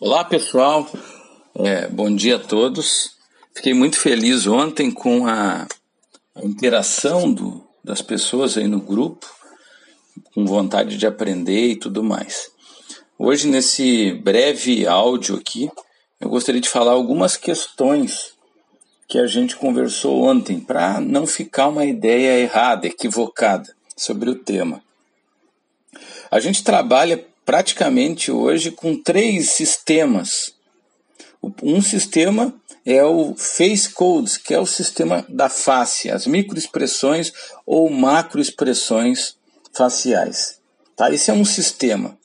Olá pessoal, é, bom dia a todos. Fiquei muito feliz ontem com a, a interação do, das pessoas aí no grupo, com vontade de aprender e tudo mais. Hoje, nesse breve áudio aqui, eu gostaria de falar algumas questões que a gente conversou ontem, para não ficar uma ideia errada, equivocada sobre o tema. A gente trabalha praticamente hoje com três sistemas. Um sistema é o Face Codes, que é o sistema da face, as microexpressões ou macroexpressões faciais. Tá? Esse é um sistema.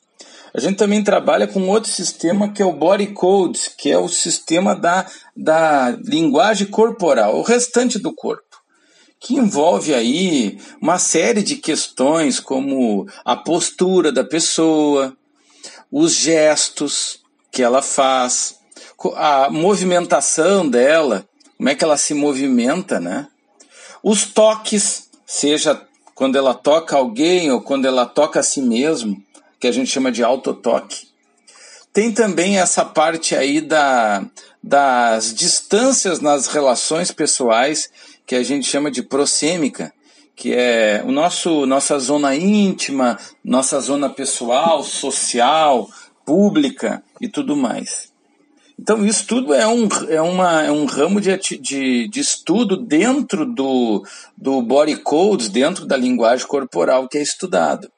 A gente também trabalha com outro sistema que é o Body Codes, que é o sistema da, da linguagem corporal, o restante do corpo que envolve aí uma série de questões como a postura da pessoa, os gestos que ela faz, a movimentação dela, como é que ela se movimenta, né? Os toques, seja quando ela toca alguém ou quando ela toca a si mesmo, que a gente chama de autotoque. Tem também essa parte aí da, das distâncias nas relações pessoais que a gente chama de prosêmica, que é o nosso nossa zona íntima, nossa zona pessoal, social, pública e tudo mais. Então isso tudo é um, é uma, é um ramo de, de, de estudo dentro do, do body codes, dentro da linguagem corporal que é estudado.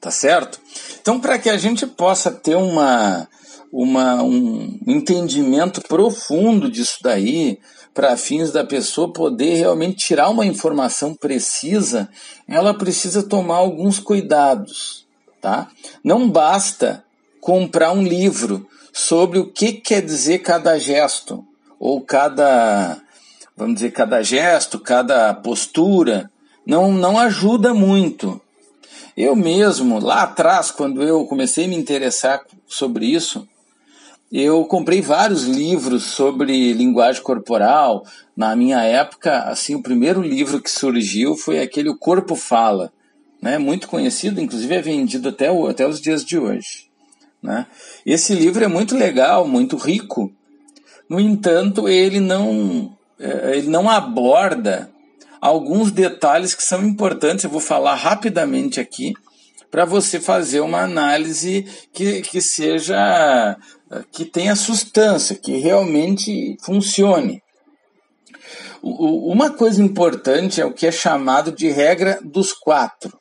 Tá certo? Então, para que a gente possa ter uma, uma, um entendimento profundo disso daí, para fins da pessoa poder realmente tirar uma informação precisa, ela precisa tomar alguns cuidados, tá? Não basta comprar um livro sobre o que quer dizer cada gesto ou cada, vamos dizer, cada gesto, cada postura, não não ajuda muito. Eu mesmo, lá atrás, quando eu comecei a me interessar sobre isso, eu comprei vários livros sobre linguagem corporal. Na minha época, assim, o primeiro livro que surgiu foi aquele O Corpo Fala, né? Muito conhecido, inclusive é vendido até, o, até os dias de hoje. Né? Esse livro é muito legal, muito rico. No entanto, ele não, é, ele não aborda alguns detalhes que são importantes. Eu vou falar rapidamente aqui para você fazer uma análise que, que seja que tenha substância, que realmente funcione. Uma coisa importante é o que é chamado de regra dos quatro.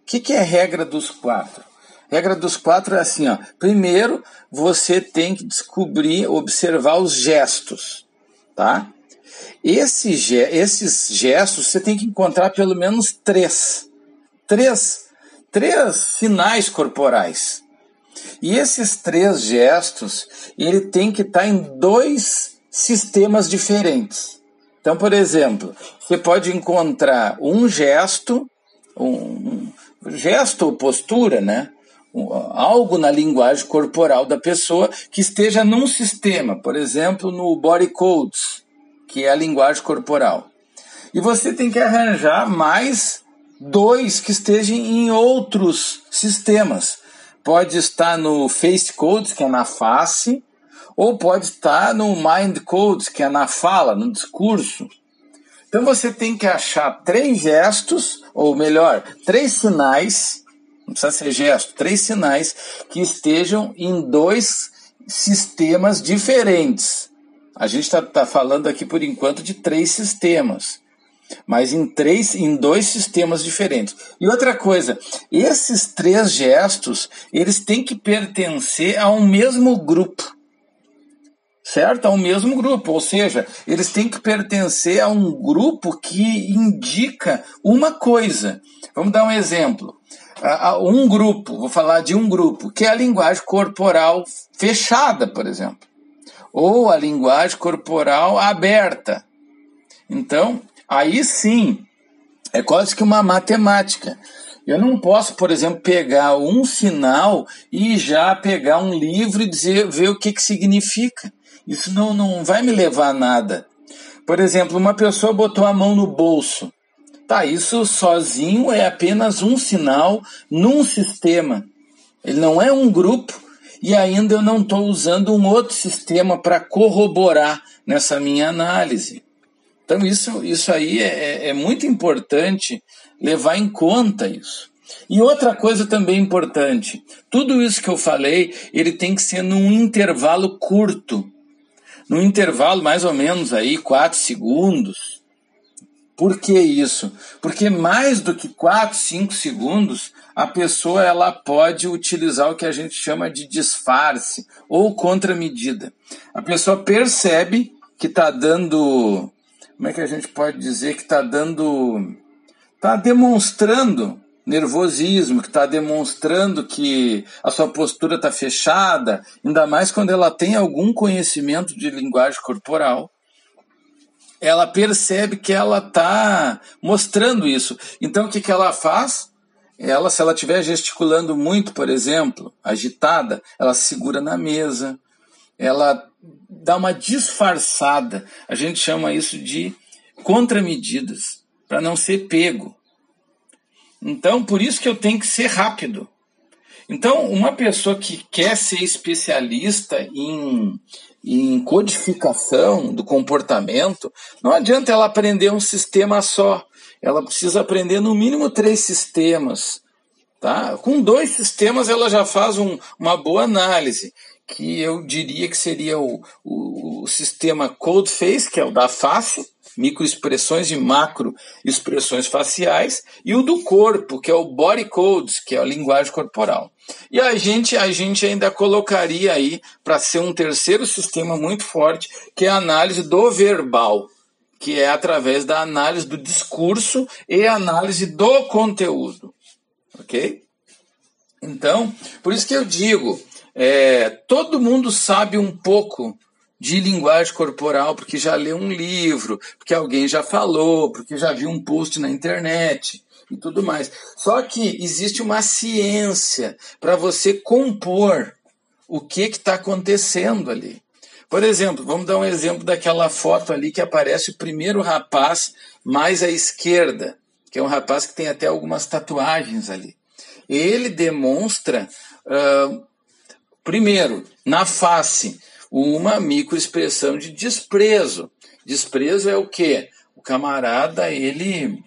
O que é regra dos quatro? Regra dos quatro é assim, ó. Primeiro, você tem que descobrir, observar os gestos, tá? Esse, esses gestos você tem que encontrar pelo menos três. Três, três sinais corporais. E esses três gestos, ele tem que estar tá em dois sistemas diferentes. Então, por exemplo, você pode encontrar um gesto, um, um gesto ou postura, né? algo na linguagem corporal da pessoa que esteja num sistema, por exemplo, no body codes, que é a linguagem corporal. E você tem que arranjar mais dois que estejam em outros sistemas pode estar no face codes, que é na face, ou pode estar no mind codes, que é na fala, no discurso. Então você tem que achar três gestos, ou melhor, três sinais, não precisa ser gesto, três sinais que estejam em dois sistemas diferentes. A gente está tá falando aqui por enquanto de três sistemas mas em três, em dois sistemas diferentes. E outra coisa, esses três gestos, eles têm que pertencer a um mesmo grupo. Certo? A um mesmo grupo, ou seja, eles têm que pertencer a um grupo que indica uma coisa. Vamos dar um exemplo. Um grupo, vou falar de um grupo, que é a linguagem corporal fechada, por exemplo, ou a linguagem corporal aberta. Então, Aí sim, é quase que uma matemática. Eu não posso, por exemplo, pegar um sinal e já pegar um livro e dizer, ver o que, que significa. Isso não, não vai me levar a nada. Por exemplo, uma pessoa botou a mão no bolso. Tá, isso sozinho é apenas um sinal num sistema. Ele não é um grupo e ainda eu não estou usando um outro sistema para corroborar nessa minha análise. Então, isso, isso aí é, é, é muito importante levar em conta isso. E outra coisa também importante, tudo isso que eu falei, ele tem que ser num intervalo curto. Num intervalo mais ou menos aí, 4 segundos. Por que isso? Porque mais do que 4, 5 segundos, a pessoa ela pode utilizar o que a gente chama de disfarce ou contramedida. A pessoa percebe que está dando, como é que a gente pode dizer que está dando, está demonstrando nervosismo, que está demonstrando que a sua postura está fechada, ainda mais quando ela tem algum conhecimento de linguagem corporal, ela percebe que ela está mostrando isso. Então o que, que ela faz? Ela, se ela estiver gesticulando muito, por exemplo, agitada, ela segura na mesa, ela dá uma disfarçada. A gente chama isso de contramedidas, para não ser pego. Então, por isso que eu tenho que ser rápido. Então, uma pessoa que quer ser especialista em, em codificação do comportamento, não adianta ela aprender um sistema só. Ela precisa aprender no mínimo três sistemas. Tá? Com dois sistemas ela já faz um, uma boa análise, que eu diria que seria o, o, o sistema Codeface, que é o da face, microexpressões e macroexpressões faciais, e o do corpo, que é o body codes, que é a linguagem corporal. E a gente, a gente ainda colocaria aí para ser um terceiro sistema muito forte, que é a análise do verbal, que é através da análise do discurso e análise do conteúdo. Ok? Então, por isso que eu digo, é, todo mundo sabe um pouco de linguagem corporal, porque já leu um livro, porque alguém já falou, porque já viu um post na internet e tudo mais. Só que existe uma ciência para você compor o que está acontecendo ali. Por exemplo, vamos dar um exemplo daquela foto ali que aparece o primeiro rapaz mais à esquerda, que é um rapaz que tem até algumas tatuagens ali. Ele demonstra, uh, primeiro, na face, uma microexpressão de desprezo. Desprezo é o quê? O camarada, ele,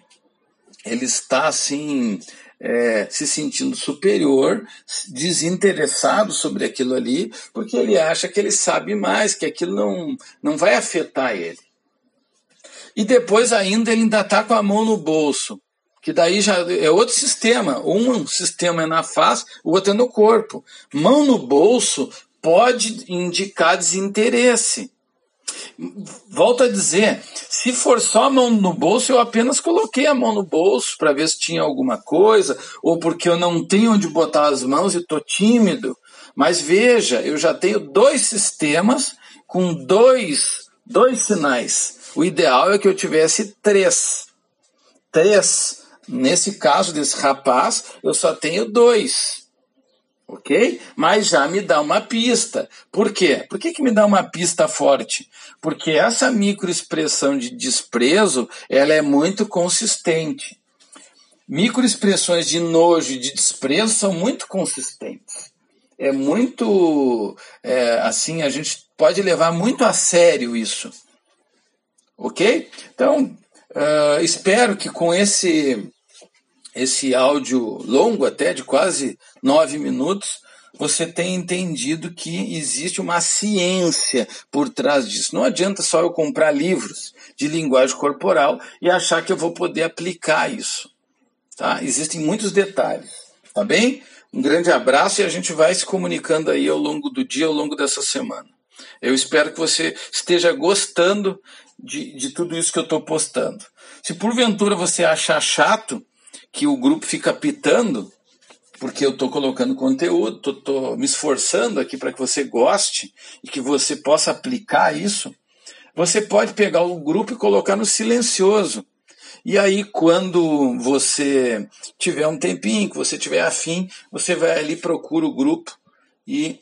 ele está assim, é, se sentindo superior, desinteressado sobre aquilo ali, porque ele acha que ele sabe mais, que aquilo não, não vai afetar ele. E depois ainda ele ainda está com a mão no bolso, que daí já é outro sistema. Um sistema é na face, o outro é no corpo. Mão no bolso pode indicar desinteresse. Volto a dizer, se for só a mão no bolso, eu apenas coloquei a mão no bolso para ver se tinha alguma coisa, ou porque eu não tenho onde botar as mãos e estou tímido. Mas veja, eu já tenho dois sistemas com dois, dois sinais. O ideal é que eu tivesse três. Três. Nesse caso desse rapaz, eu só tenho dois ok? Mas já me dá uma pista. Por quê? Por que, que me dá uma pista forte? Porque essa microexpressão de desprezo, ela é muito consistente. Microexpressões de nojo e de desprezo são muito consistentes. É muito, é, assim, a gente pode levar muito a sério isso. Ok? Então, uh, espero que com esse esse áudio longo, até de quase nove minutos, você tem entendido que existe uma ciência por trás disso. Não adianta só eu comprar livros de linguagem corporal e achar que eu vou poder aplicar isso. Tá? Existem muitos detalhes. Tá bem? Um grande abraço e a gente vai se comunicando aí ao longo do dia, ao longo dessa semana. Eu espero que você esteja gostando de, de tudo isso que eu estou postando. Se porventura você achar chato, que o grupo fica pitando, porque eu estou colocando conteúdo, estou me esforçando aqui para que você goste e que você possa aplicar isso, você pode pegar o grupo e colocar no silencioso. E aí, quando você tiver um tempinho, que você tiver afim, você vai ali, procura o grupo e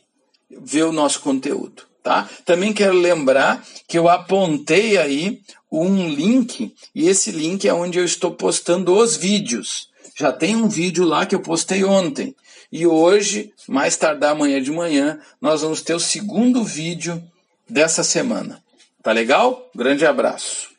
vê o nosso conteúdo. Tá? Também quero lembrar que eu apontei aí um link, e esse link é onde eu estou postando os vídeos. Já tem um vídeo lá que eu postei ontem, E hoje, mais tardar amanhã de manhã, nós vamos ter o segundo vídeo dessa semana. Tá legal? Grande abraço.